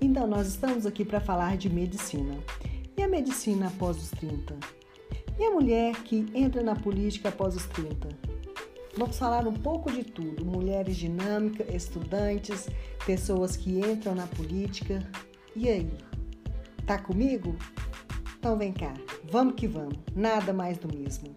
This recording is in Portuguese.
Então, nós estamos aqui para falar de medicina. E a medicina após os 30? E a mulher que entra na política após os 30? Vamos falar um pouco de tudo: mulheres dinâmicas, estudantes, pessoas que entram na política. E aí? Tá comigo? Então vem cá, vamos que vamos, nada mais do mesmo.